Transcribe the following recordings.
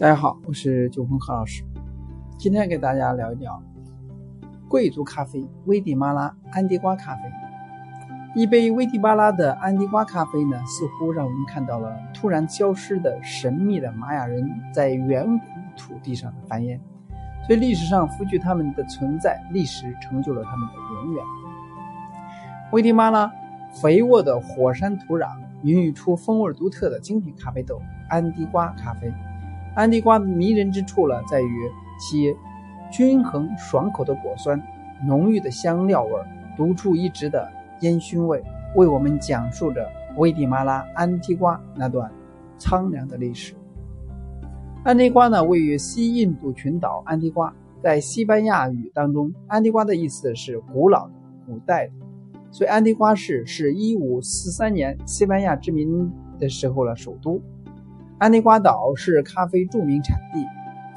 大家好，我是九峰何老师。今天给大家聊一聊贵族咖啡——危地马拉安迪瓜咖啡。一杯危地马拉的安迪瓜咖啡呢，似乎让我们看到了突然消失的神秘的玛雅人在远古土地上的繁衍。所以历史上赋予他们的存在，历史成就了他们的永远。危地马拉肥沃的火山土壤孕育出风味独特的精品咖啡豆——安迪瓜咖啡。安迪瓜的迷人之处呢，在于其均衡爽口的果酸、浓郁的香料味、独树一帜的烟熏味，为我们讲述着危地马拉安提瓜那段苍凉的历史。安提瓜呢，位于西印度群岛。安提瓜在西班牙语当中，安提瓜的意思是古老的、古代的，所以安提瓜市是一五四三年西班牙殖民的时候的首都。安提瓜岛是咖啡著名产地，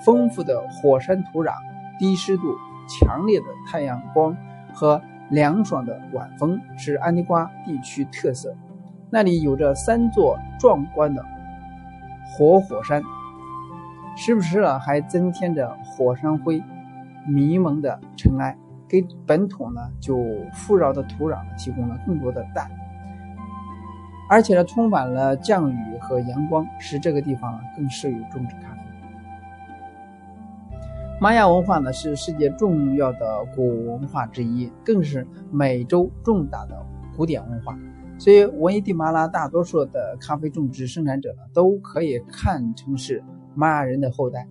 丰富的火山土壤、低湿度、强烈的太阳光和凉爽的晚风是安提瓜地区特色。那里有着三座壮观的活火山，时不时呢还增添着火山灰迷蒙的尘埃，给本土呢就富饶的土壤提供了更多的氮。而且呢，充满了降雨和阳光，使这个地方更适于种植咖啡。玛雅文化呢是世界重要的古文化之一，更是美洲重大的古典文化。所以，危地马拉大多数的咖啡种植生产者呢，都可以看成是玛雅人的后代。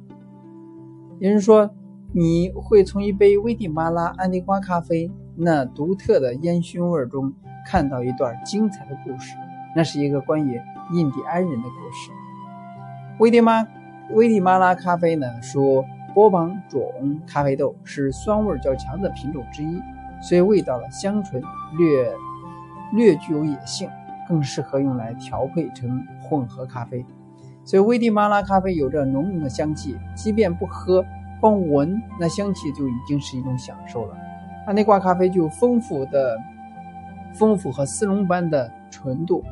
有人说，你会从一杯危地马拉安迪瓜咖啡那独特的烟熏味中看到一段精彩的故事。那是一个关于印第安人的故事。危地马危地马拉咖啡呢，属波旁种咖啡豆，是酸味较强的品种之一，所以味道呢香醇，略略具有野性，更适合用来调配成混合咖啡。所以危地马拉咖啡有着浓浓的香气，即便不喝，光闻那香气就已经是一种享受了。安内瓜咖啡具有丰富的、丰富和丝绒般的纯度。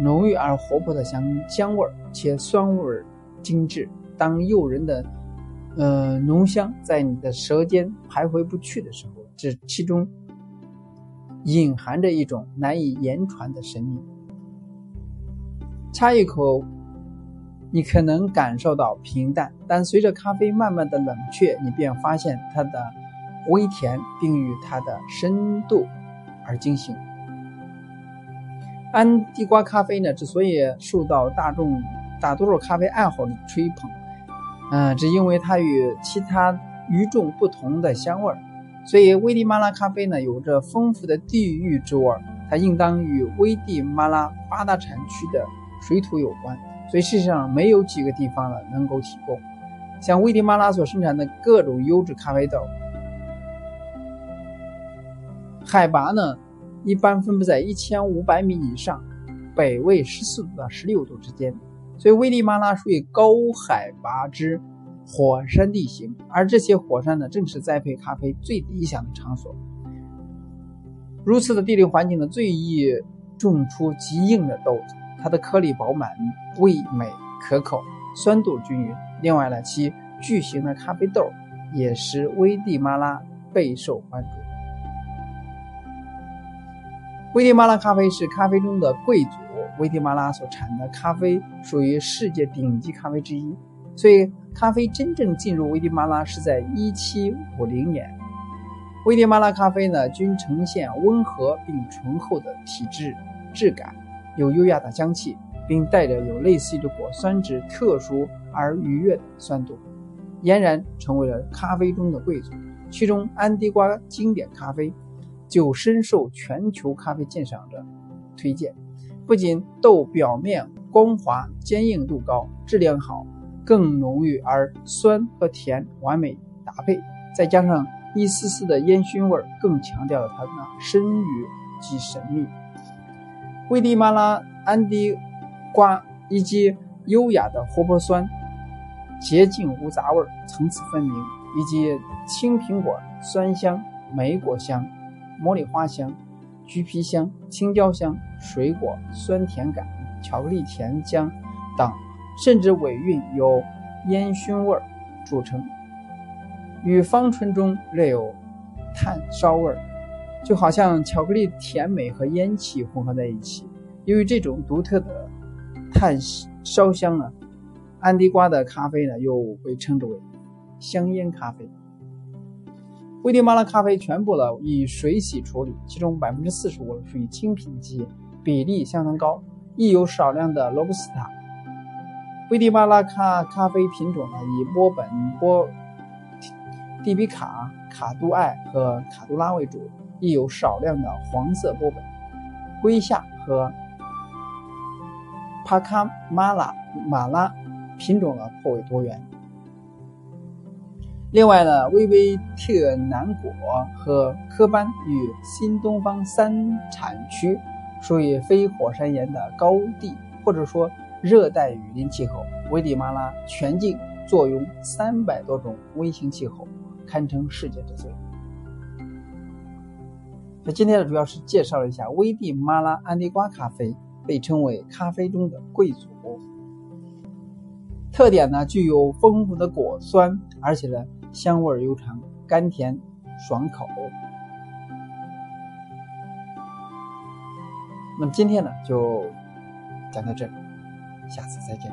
浓郁而活泼的香香味儿，且酸味儿精致。当诱人的，呃浓香在你的舌尖徘徊不去的时候，这其中隐含着一种难以言传的神秘。插一口，你可能感受到平淡，但随着咖啡慢慢的冷却，你便发现它的微甜，并与它的深度而惊醒。安地瓜咖啡呢，之所以受到大众大多数咖啡爱好者吹捧，嗯，只因为它与其他与众不同的香味儿。所以，危地马拉咖啡呢，有着丰富的地域之味儿，它应当与危地马拉八大产区的水土有关。所以，世界上没有几个地方呢能够提供像危地马拉所生产的各种优质咖啡豆。海拔呢？一般分布在一千五百米以上，北纬十四度到十六度之间，所以危地马拉属于高海拔之火山地形，而这些火山呢，正是栽培咖啡最理想的场所。如此的地理环境呢，最易种出极硬的豆子，它的颗粒饱满，味美可口，酸度均匀。另外呢，其巨型的咖啡豆也使危地马拉备受关注。危地马拉咖啡是咖啡中的贵族。危地马拉所产的咖啡属于世界顶级咖啡之一，所以咖啡真正进入危地马拉是在1750年。危地马拉咖啡呢，均呈现温和并醇厚的体质质感，有优雅的香气，并带着有类似于果酸质特殊而愉悦的酸度，俨然成为了咖啡中的贵族。其中，安迪瓜经典咖啡。就深受全球咖啡鉴赏者推荐，不仅豆表面光滑、坚硬度高、质量好，更浓郁而酸和甜完美搭配，再加上一丝丝的烟熏味，更强调了它的深郁及神秘。危地马拉安迪瓜以及优雅的活泼酸、洁净无杂味、层次分明，以及青苹果酸香、莓果香。茉莉花香、橘皮香、青椒香、水果酸甜感、巧克力甜香等，甚至尾韵有烟熏味著称，与芳醇中略有炭烧味儿，就好像巧克力甜美和烟气混合在一起。由于这种独特的炭烧香呢，安迪瓜的咖啡呢又被称之为香烟咖啡。危地马拉咖啡全部呢以水洗处理，其中百分之四十五属于精品级，比例相当高，亦有少量的罗布斯塔。危地马拉咖咖啡品种呢以波本、波蒂比卡、卡杜艾和卡杜拉为主，亦有少量的黄色波本、圭夏和帕卡马拉马拉品种呢颇为多元。另外呢，威威特南果和科班与新东方三产区属于非火山岩的高地，或者说热带雨林气候。危地马拉全境坐拥三百多种微型气候，堪称世界之最。那今天呢，主要是介绍了一下危地马拉安迪瓜咖啡，被称为咖啡中的贵族。特点呢，具有丰富的果酸，而且呢。香味悠长，甘甜爽口。那么今天呢，就讲到这里，下次再见。